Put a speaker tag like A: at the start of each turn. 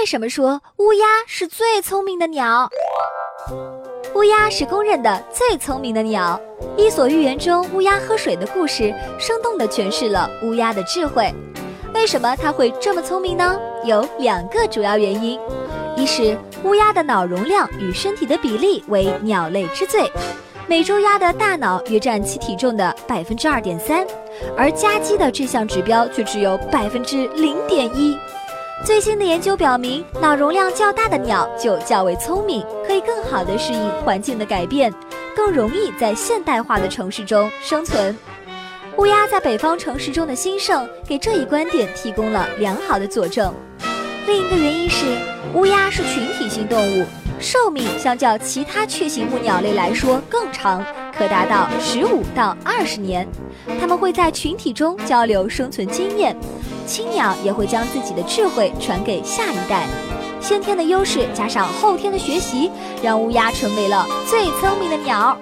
A: 为什么说乌鸦是最聪明的鸟？乌鸦是公认的最聪明的鸟，《伊索寓言》中乌鸦喝水的故事，生动地诠释了乌鸦的智慧。为什么它会这么聪明呢？有两个主要原因：一是乌鸦的脑容量与身体的比例为鸟类之最，美洲鸭的大脑约占其体重的百分之二点三，而家鸡的这项指标却只有百分之零点一。最新的研究表明，脑容量较大的鸟就较为聪明，可以更好地适应环境的改变，更容易在现代化的城市中生存。乌鸦在北方城市中的兴盛，给这一观点提供了良好的佐证。另一个原因是，乌鸦是群体性动物，寿命相较其他雀形目鸟类来说更长，可达到十五到二十年。它们会在群体中交流生存经验。青鸟也会将自己的智慧传给下一代，先天的优势加上后天的学习，让乌鸦成为了最聪明的鸟。